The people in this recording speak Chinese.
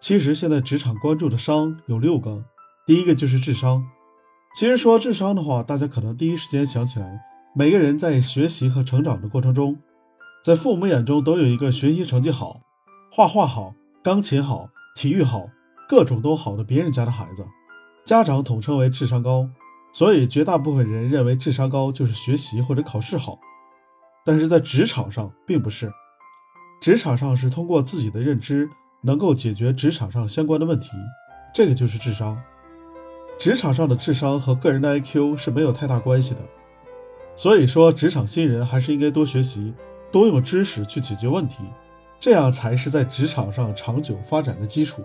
其实现在职场关注的商有六个，第一个就是智商。其实说智商的话，大家可能第一时间想起来，每个人在学习和成长的过程中，在父母眼中都有一个学习成绩好、画画好、钢琴好、体育好，各种都好的别人家的孩子，家长统称为智商高。所以绝大部分人认为智商高就是学习或者考试好，但是在职场上并不是，职场上是通过自己的认知能够解决职场上相关的问题，这个就是智商。职场上的智商和个人的 IQ 是没有太大关系的，所以说职场新人还是应该多学习，多用知识去解决问题，这样才是在职场上长久发展的基础。